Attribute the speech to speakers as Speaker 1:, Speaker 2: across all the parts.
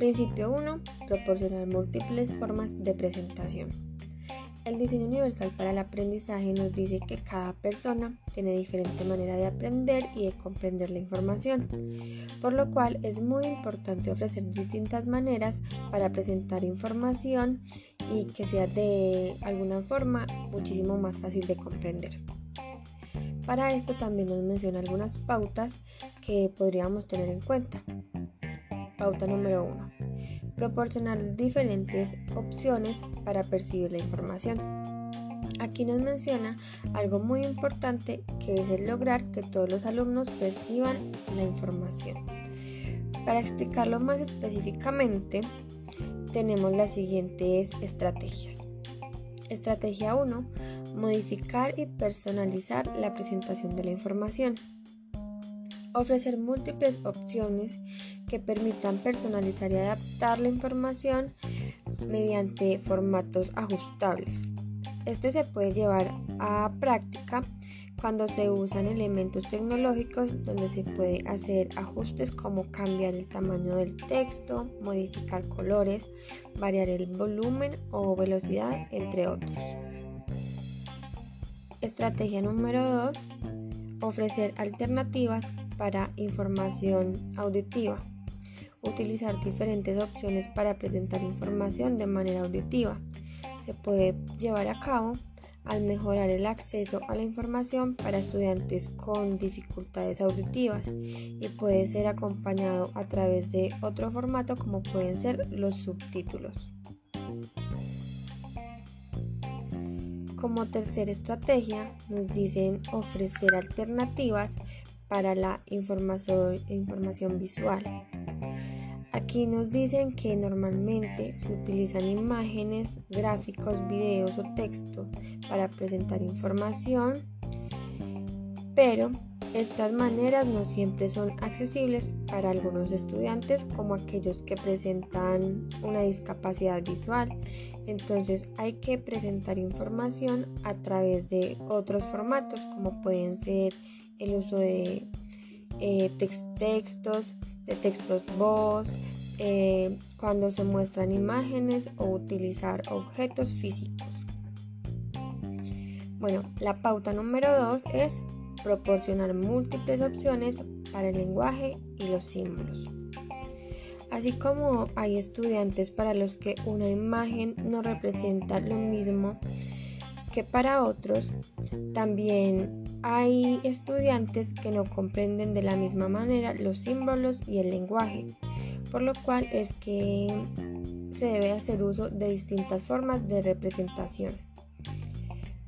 Speaker 1: Principio 1. Proporcionar múltiples formas de presentación. El diseño universal para el aprendizaje nos dice que cada persona tiene diferente manera de aprender y de comprender la información, por lo cual es muy importante ofrecer distintas maneras para presentar información y que sea de alguna forma muchísimo más fácil de comprender. Para esto también nos menciona algunas pautas que podríamos tener en cuenta. Pauta número 1. Proporcionar diferentes opciones para percibir la información. Aquí nos menciona algo muy importante que es el lograr que todos los alumnos perciban la información. Para explicarlo más específicamente, tenemos las siguientes estrategias. Estrategia 1. Modificar y personalizar la presentación de la información ofrecer múltiples opciones que permitan personalizar y adaptar la información mediante formatos ajustables. Este se puede llevar a práctica cuando se usan elementos tecnológicos donde se puede hacer ajustes como cambiar el tamaño del texto, modificar colores, variar el volumen o velocidad, entre otros. Estrategia número 2. Ofrecer alternativas para información auditiva. Utilizar diferentes opciones para presentar información de manera auditiva. Se puede llevar a cabo al mejorar el acceso a la información para estudiantes con dificultades auditivas y puede ser acompañado a través de otro formato como pueden ser los subtítulos. Como tercera estrategia nos dicen ofrecer alternativas para la información, visual. Aquí nos dicen que normalmente se utilizan imágenes, gráficos, videos o texto para presentar información, pero estas maneras no siempre son accesibles para algunos estudiantes como aquellos que presentan una discapacidad visual. Entonces hay que presentar información a través de otros formatos como pueden ser el uso de eh, textos, de textos voz, eh, cuando se muestran imágenes o utilizar objetos físicos. Bueno, la pauta número 2 es proporcionar múltiples opciones para el lenguaje y los símbolos. Así como hay estudiantes para los que una imagen no representa lo mismo que para otros, también hay estudiantes que no comprenden de la misma manera los símbolos y el lenguaje, por lo cual es que se debe hacer uso de distintas formas de representación.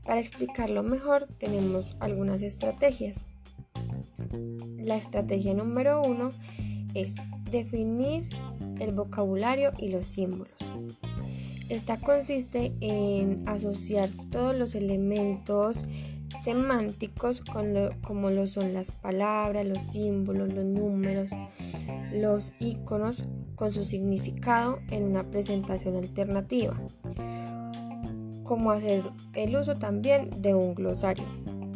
Speaker 1: Para explicarlo mejor tenemos algunas estrategias. La estrategia número uno es definir el vocabulario y los símbolos. Esta consiste en asociar todos los elementos semánticos como lo son las palabras, los símbolos, los números, los iconos con su significado en una presentación alternativa. Como hacer el uso también de un glosario.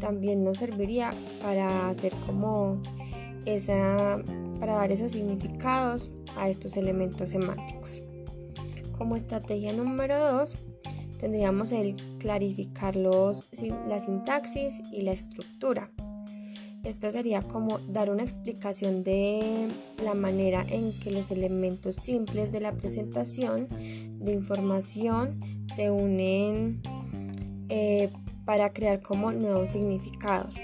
Speaker 1: También nos serviría para hacer como esa para dar esos significados a estos elementos semánticos. Como estrategia número 2, tendríamos el clarificar los, la sintaxis y la estructura. Esto sería como dar una explicación de la manera en que los elementos simples de la presentación de información se unen eh, para crear como nuevos significados.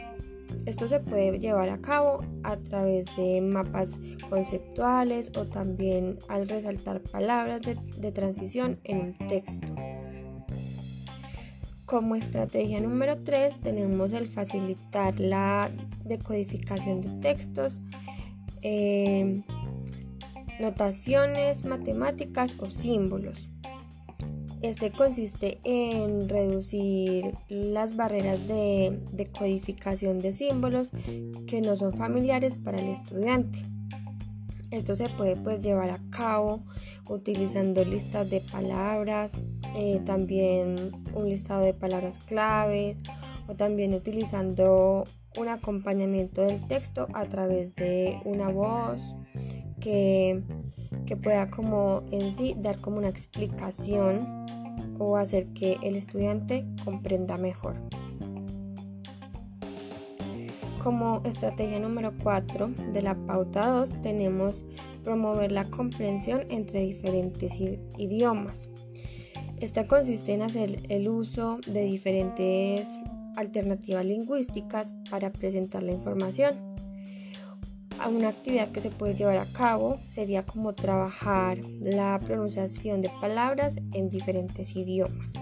Speaker 1: Esto se puede llevar a cabo a través de mapas conceptuales o también al resaltar palabras de, transición en un texto. Como estrategia número 3 tenemos el facilitar la decodificación de textos, eh, notaciones matemáticas o símbolos. Este consiste en reducir las barreras de, codificación de símbolos que no son familiares para el estudiante. Esto se puede pues llevar a cabo utilizando listas de palabras, eh, también un listado de palabras claves o también utilizando un acompañamiento del texto a través de una voz que, que pueda como en sí dar como una explicación o hacer que el estudiante comprenda mejor. Como estrategia número 4 de la pauta 2 tenemos promover la comprensión entre diferentes idiomas. Esta consiste en hacer el uso de diferentes alternativas lingüísticas para presentar la información. Una actividad que se puede llevar a cabo sería como trabajar la pronunciación de palabras en diferentes idiomas.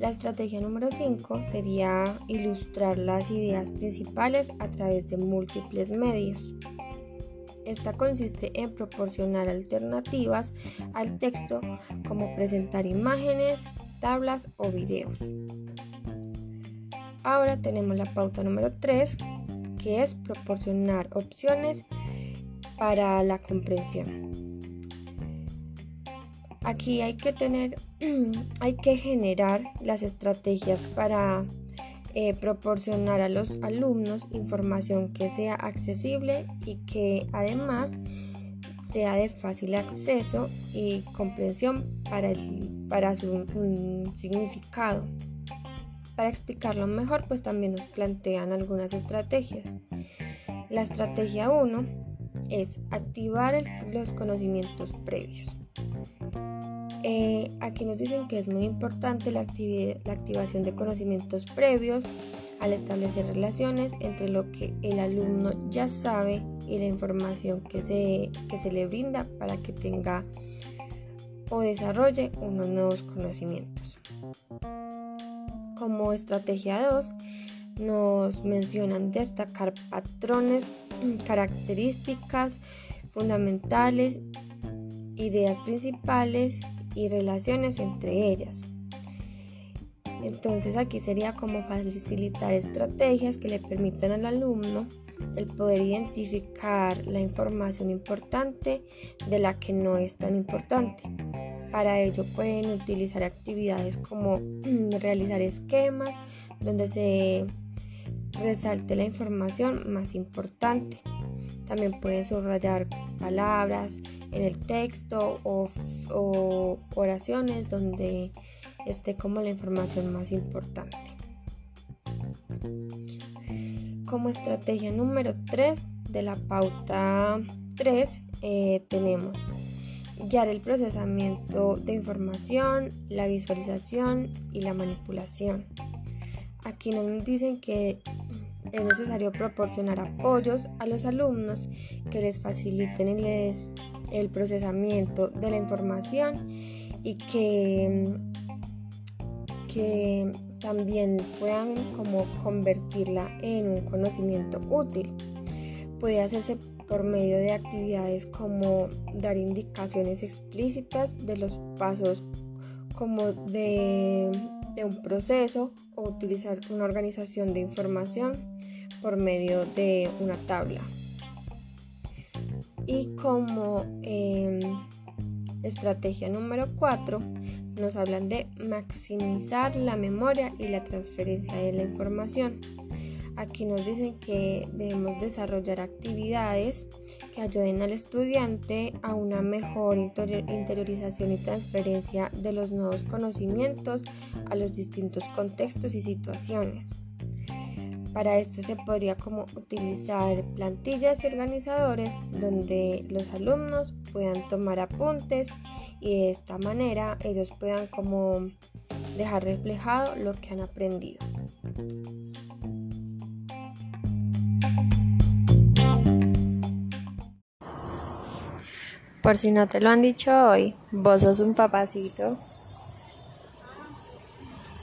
Speaker 1: La estrategia número 5 sería ilustrar las ideas principales a través de múltiples medios. Esta consiste en proporcionar alternativas al texto como presentar imágenes, tablas o videos. Ahora tenemos la pauta número 3 que es proporcionar opciones para la comprensión. Aquí hay que tener, hay que generar las estrategias para eh, proporcionar a los alumnos información que sea accesible y que además sea de fácil acceso y comprensión para, para su significado. Para explicarlo mejor, pues también nos plantean algunas estrategias. La estrategia 1 es activar los conocimientos previos. Eh, aquí nos dicen que es muy importante la, la activación de conocimientos previos al establecer relaciones entre lo que el alumno ya sabe y la información que se, que se le brinda para que tenga o desarrolle unos nuevos conocimientos. Como estrategia 2, nos mencionan destacar patrones, características fundamentales, ideas principales y relaciones entre ellas. Entonces aquí sería como facilitar estrategias que le permitan al alumno el poder identificar la información importante de la que no es tan importante. Para ello pueden utilizar actividades como realizar esquemas donde se resalte la información más importante. También pueden subrayar palabras en el texto o, oraciones donde esté como la información más importante. Como estrategia número 3 de la pauta 3 eh, tenemos guiar el procesamiento de información, la visualización y la manipulación. Aquí nos dicen que es necesario proporcionar apoyos a los alumnos que les faciliten el, procesamiento de la información y que, que también puedan como convertirla en un conocimiento útil. Puede hacerse por medio de actividades como dar indicaciones explícitas de los pasos como de, de un proceso o utilizar una organización de información por medio de una tabla. Y como em, estrategia número 4 nos hablan de maximizar la memoria y la transferencia de la información. Aquí nos dicen que debemos desarrollar actividades que ayuden al estudiante a una mejor interiorización y transferencia de los nuevos conocimientos a los distintos contextos y situaciones. Para esto se podría como utilizar plantillas y organizadores donde los alumnos puedan tomar apuntes y de esta manera ellos puedan como dejar reflejado lo que han aprendido. Por si no te lo han dicho hoy, vos sos un papacito.